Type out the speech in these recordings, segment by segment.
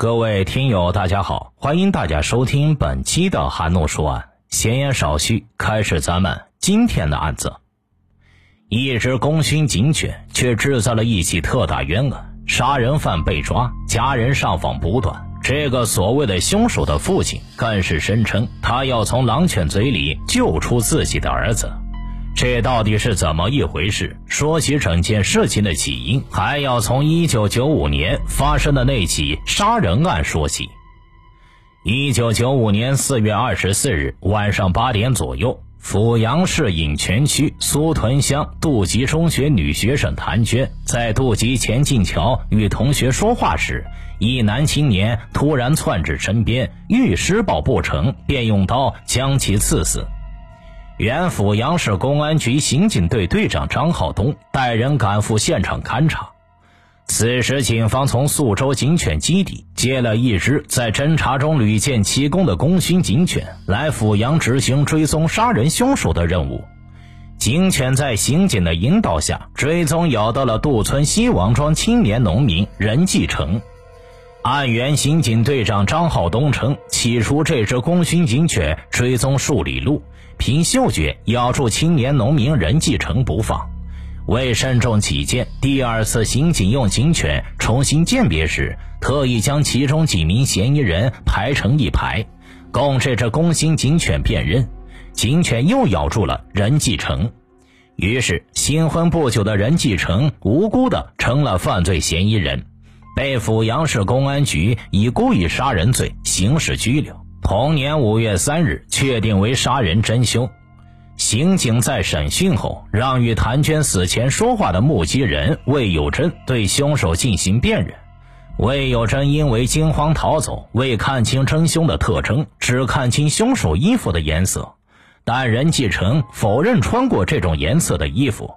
各位听友，大家好，欢迎大家收听本期的韩诺说案。闲言少叙，开始咱们今天的案子。一只功勋警犬却制造了一起特大冤案，杀人犯被抓，家人上访不断。这个所谓的凶手的父亲更是声称，他要从狼犬嘴里救出自己的儿子。这到底是怎么一回事？说起整件事情的起因，还要从1995年发生的那起杀人案说起。1995年4月24日晚上八点左右，阜阳市颍泉区苏屯乡杜集中学女学生谭娟在杜集前进桥与同学说话时，一男青年突然窜至身边，欲施暴不成，便用刀将其刺死。原阜阳市公安局刑警队队长张浩东带人赶赴现场勘查。此时，警方从宿州警犬基地接了一只在侦查中屡建奇功的功勋警犬，来阜阳执行追踪杀人凶手的任务。警犬在刑警的引导下，追踪咬到了杜村西王庄青年农民任继成。案源刑警队长张浩东称，起初这只功勋警犬追踪数里路。凭嗅觉咬住青年农民任继成不放，为慎重起见，第二次刑警用警犬重新鉴别时，特意将其中几名嫌疑人排成一排，供这只工薪警犬辨认。警犬又咬住了任继成，于是新婚不久的任继成无辜的成了犯罪嫌疑人，被阜阳市公安局以故意杀人罪刑事拘留。同年五月三日，确定为杀人真凶。刑警在审讯后，让与谭娟死前说话的目击人魏有珍对凶手进行辨认。魏有珍因为惊慌逃走，未看清真凶的特征，只看清凶手衣服的颜色。但任继成否认穿过这种颜色的衣服，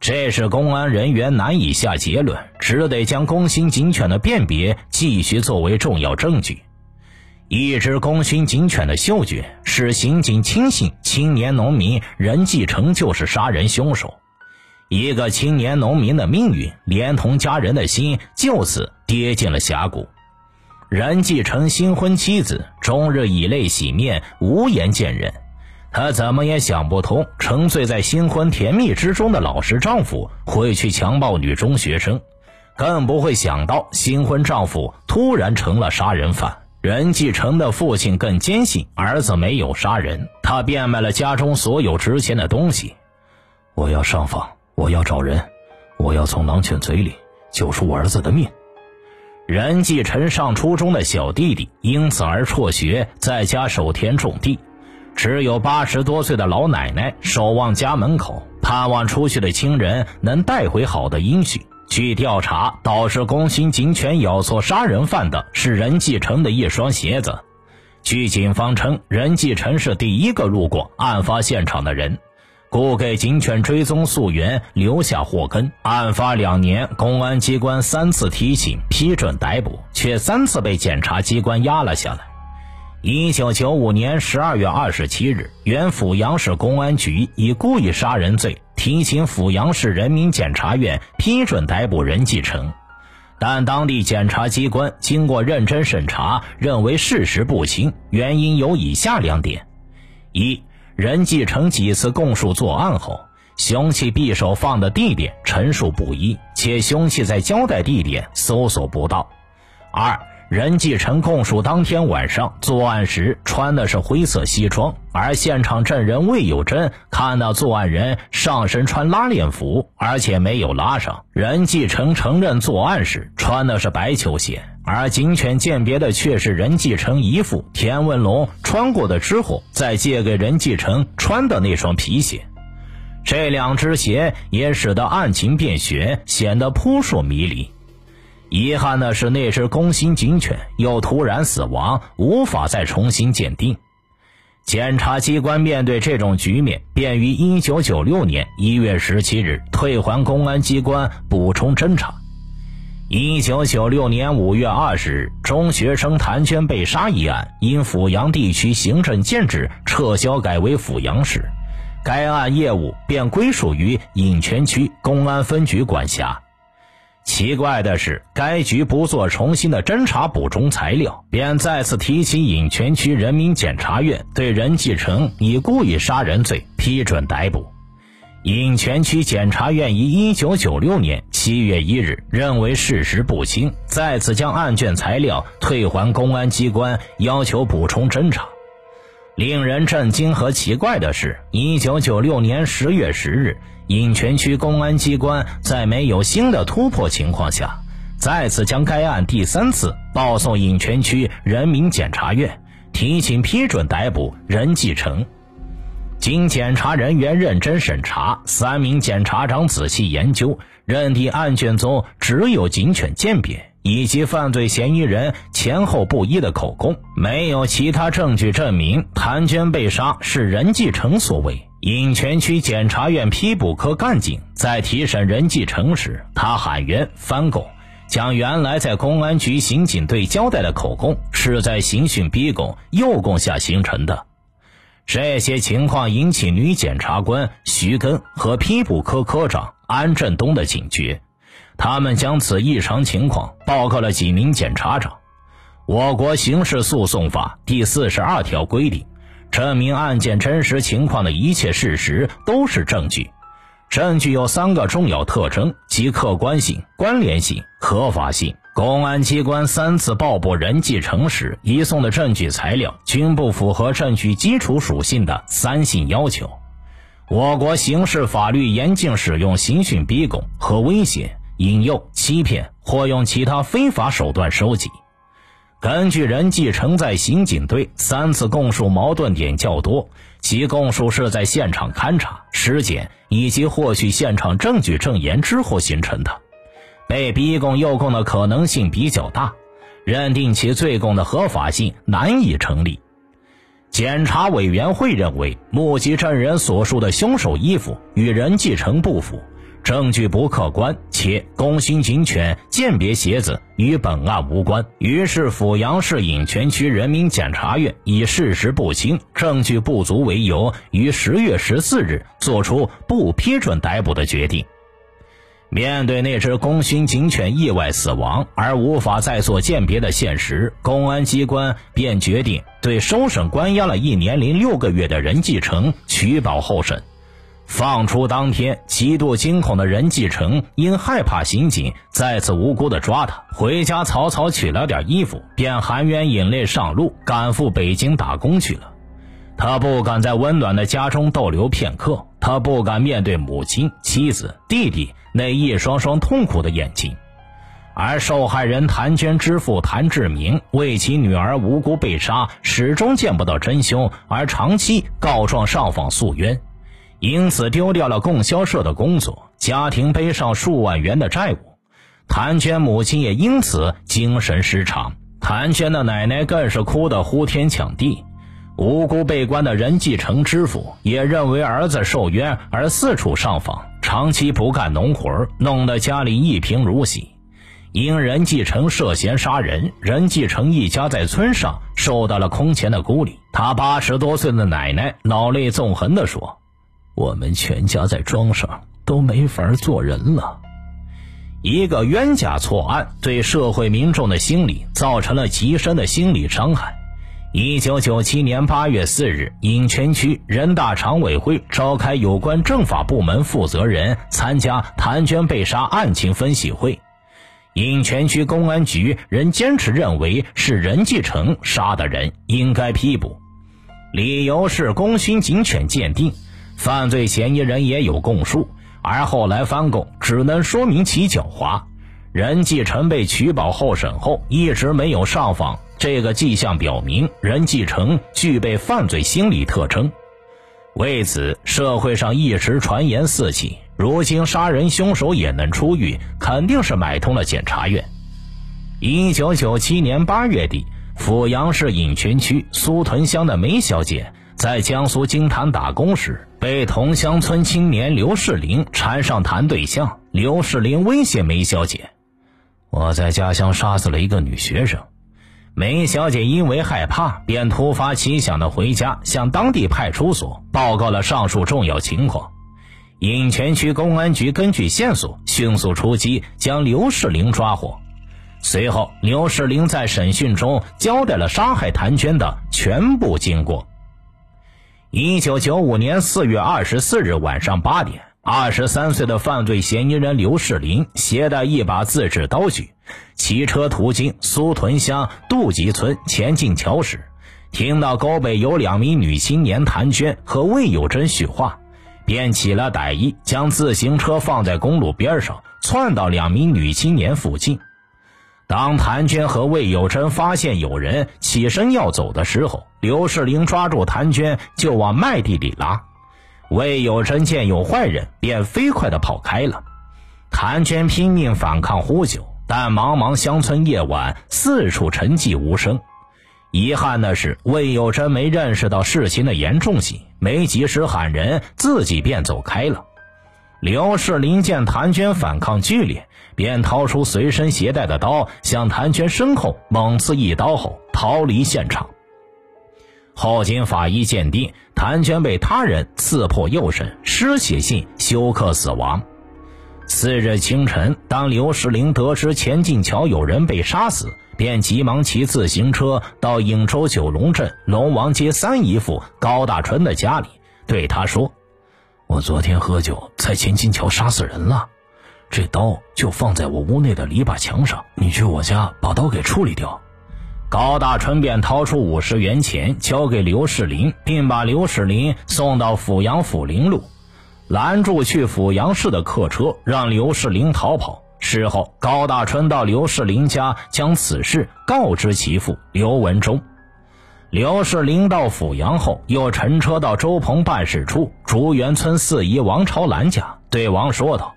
这是公安人员难以下结论，只得将工薪警犬的辨别继续作为重要证据。一只功勋警犬的嗅觉使刑警轻信青年农民任继成就是杀人凶手，一个青年农民的命运连同家人的心就此跌进了峡谷。任继成新婚妻子终日以泪洗面，无颜见人，他怎么也想不通，沉醉在新婚甜蜜之中的老实丈夫会去强暴女中学生，更不会想到新婚丈夫突然成了杀人犯。任继成的父亲更坚信儿子没有杀人，他变卖了家中所有值钱的东西。我要上访，我要找人，我要从狼犬嘴里救出我儿子的命。任继成上初中的小弟弟因此而辍学，在家守田种地，只有八十多岁的老奶奶守望家门口，盼望出去的亲人能带回好的音讯。据调查，导致工薪警犬咬错杀人犯的是任继成的一双鞋子。据警方称，任继成是第一个路过案发现场的人，故给警犬追踪溯源留下祸根。案发两年，公安机关三次提请批准逮捕，却三次被检察机关压了下来。一九九五年十二月二十七日，原阜阳市公安局以故意杀人罪。提请阜阳市人民检察院批准逮捕任继成，但当地检察机关经过认真审查，认为事实不清，原因有以下两点：一，任继成几次供述作案后，凶器匕首放的地点陈述不一，且凶器在交代地点搜索不到；二。任继成供述，当天晚上作案时穿的是灰色西装，而现场证人魏有贞看到作案人上身穿拉链服，而且没有拉上。任继成承认作案时穿的是白球鞋，而警犬鉴别的却是任继成姨父田文龙穿过的之后再借给任继成穿的那双皮鞋。这两只鞋也使得案情变悬，显得扑朔迷离。遗憾的是，那只工薪警犬又突然死亡，无法再重新鉴定。检察机关面对这种局面，便于一九九六年一月十七日退还公安机关补充侦查。一九九六年五月二十日，中学生谭娟被杀一案因阜阳地区行政建制撤销，改为阜阳市，该案业务便归属于颍泉区公安分局管辖。奇怪的是，该局不做重新的侦查补充材料，便再次提起颍泉区人民检察院对任继承以故意杀人罪批准逮捕。颍泉区检察院于一九九六年七月一日认为事实不清，再次将案卷材料退还公安机关，要求补充侦查。令人震惊和奇怪的是，一九九六年十月十日。颍泉区公安机关在没有新的突破情况下，再次将该案第三次报送颍泉区人民检察院，提请批准逮捕任继承。经检察人员认真审查，三名检察长仔细研究，认定案卷中只有警犬鉴别以及犯罪嫌疑人前后不一的口供，没有其他证据证明谭娟被杀是任继承所为。颍泉区检察院批捕科干警在提审任继承时，他喊冤翻供，将原来在公安局刑警队交代的口供是在刑讯逼供、诱供下形成的。这些情况引起女检察官徐根和批捕科科长安振东的警觉，他们将此异常情况报告了几名检察长。我国刑事诉讼法第四十二条规定。证明案件真实情况的一切事实都是证据。证据有三个重要特征，即客观性、关联性、合法性。公安机关三次报捕任继承时移送的证据材料，均不符合证据基础属性的三性要求。我国刑事法律严禁使用刑讯逼供和威胁、引诱、欺骗或用其他非法手段收集。根据任继承在刑警队三次供述矛盾点较多，其供述是在现场勘查、尸检以及获取现场证据证言之后形成的，被逼供诱供的可能性比较大，认定其罪供的合法性难以成立。检察委员会认为，目击证人所述的凶手衣服与任继承不符。证据不客观，且工薪警犬鉴别鞋子与本案无关。于是，阜阳市颍泉区人民检察院以事实不清、证据不足为由，于十月十四日作出不批准逮捕的决定。面对那只工薪警犬意外死亡而无法再做鉴别的现实，公安机关便决定对收审关押了一年零六个月的任继承取保候审。放出当天，极度惊恐的任继承因害怕刑警再次无辜的抓他，回家草草取了点衣服，便含冤引泪上路，赶赴北京打工去了。他不敢在温暖的家中逗留片刻，他不敢面对母亲、妻子、弟弟那一双双痛苦的眼睛。而受害人谭娟之父谭志明为其女儿无辜被杀，始终见不到真凶，而长期告状上访诉冤。因此丢掉了供销社的工作，家庭背上数万元的债务，谭娟母亲也因此精神失常，谭娟的奶奶更是哭得呼天抢地。无辜被关的任继承之父也认为儿子受冤而四处上访，长期不干农活，弄得家里一贫如洗。因任继承涉嫌杀人，任继承一家在村上受到了空前的孤立。他八十多岁的奶奶老泪纵横地说。我们全家在庄上都没法做人了。一个冤假错案对社会民众的心理造成了极深的心理伤害。一九九七年八月四日，颍泉区人大常委会召开有关政法部门负责人参加谭娟被杀案情分析会。颍泉区公安局仍坚持认为是任继承杀的人，应该批捕，理由是功勋警犬鉴定。犯罪嫌疑人也有供述，而后来翻供只能说明其狡猾。任继承被取保候审后一直没有上访，这个迹象表明任继承具备犯罪心理特征。为此，社会上一直传言四起。如今杀人凶手也能出狱，肯定是买通了检察院。一九九七年八月底，阜阳市颍泉区苏屯乡的梅小姐。在江苏金坛打工时，被同乡村青年刘世林缠上谈对象。刘世林威胁梅小姐：“我在家乡杀死了一个女学生。”梅小姐因为害怕，便突发奇想的回家向当地派出所报告了上述重要情况。颍泉区公安局根据线索迅速出击，将刘世林抓获。随后，刘世林在审讯中交代了杀害谭娟的全部经过。一九九五年四月二十四日晚上八点，二十三岁的犯罪嫌疑人刘世林携带一把自制刀具，骑车途经苏屯乡杜集村前进桥时，听到沟北有两名女青年谭娟和魏有珍叙话，便起了歹意，将自行车放在公路边上，窜到两名女青年附近。当谭娟和魏有贞发现有人起身要走的时候，刘世林抓住谭娟就往麦地里拉。魏有贞见有坏人，便飞快地跑开了。谭娟拼命反抗呼救，但茫茫乡村夜晚，四处沉寂无声。遗憾的是，魏有贞没认识到事情的严重性，没及时喊人，自己便走开了。刘世林见谭娟反抗剧烈，便掏出随身携带的刀，向谭娟身后猛刺一刀后逃离现场。后经法医鉴定，谭娟被他人刺破右肾，失血性休克死亡。次日清晨，当刘世林得知前进桥有人被杀死，便急忙骑自行车到颍州九龙镇龙王街三姨父高大春的家里，对他说。我昨天喝酒在前进桥杀死人了，这刀就放在我屋内的篱笆墙上。你去我家把刀给处理掉。高大春便掏出五十元钱交给刘世林，并把刘世林送到阜阳阜林路，拦住去阜阳市的客车，让刘世林逃跑。事后，高大春到刘世林家将此事告知其父刘文忠。刘世林到阜阳后，又乘车到周鹏办事处竹园村四姨王朝兰家，对王说道：“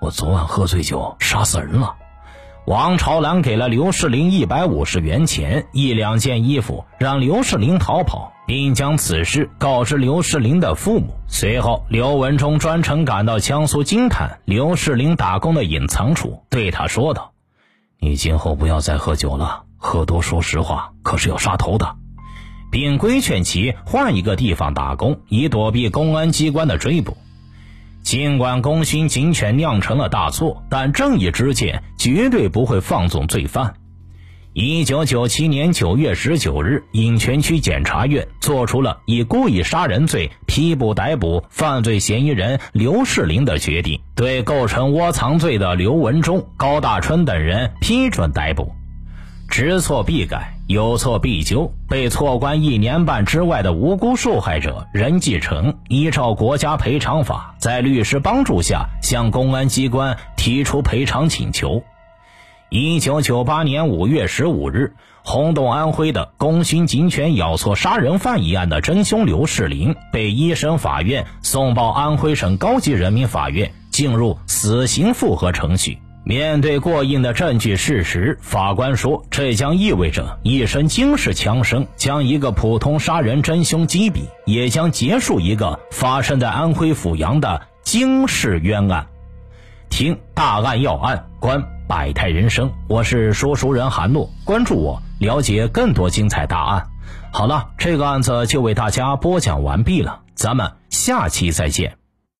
我昨晚喝醉酒，杀死人了。”王朝兰给了刘世林一百五十元钱、一两件衣服，让刘世林逃跑，并将此事告知刘世林的父母。随后，刘文忠专程赶到江苏金坛刘世林打工的隐藏处，对他说道：“你今后不要再喝酒了，喝多说实话可是要杀头的。”并规劝其换一个地方打工，以躲避公安机关的追捕。尽管功勋警犬酿成了大错，但正义之剑绝对不会放纵罪犯。一九九七年九月十九日，颍泉区检察院作出了以故意杀人罪批捕逮捕犯罪嫌疑人刘世林的决定，对构成窝藏罪的刘文忠、高大春等人批准逮捕。知错必改。有错必纠，被错关一年半之外的无辜受害者任继成，依照国家赔偿法，在律师帮助下向公安机关提出赔偿请求。一九九八年五月十五日，轰动安徽的功勋警犬咬错杀人犯一案的真凶刘世林被一审法院送报安徽省高级人民法院，进入死刑复核程序。面对过硬的证据事实，法官说：“这将意味着一声惊世枪声将一个普通杀人真凶击毙，也将结束一个发生在安徽阜阳的惊世冤案。”听大案要案，观百态人生。我是说书人韩诺，关注我，了解更多精彩大案。好了，这个案子就为大家播讲完毕了，咱们下期再见。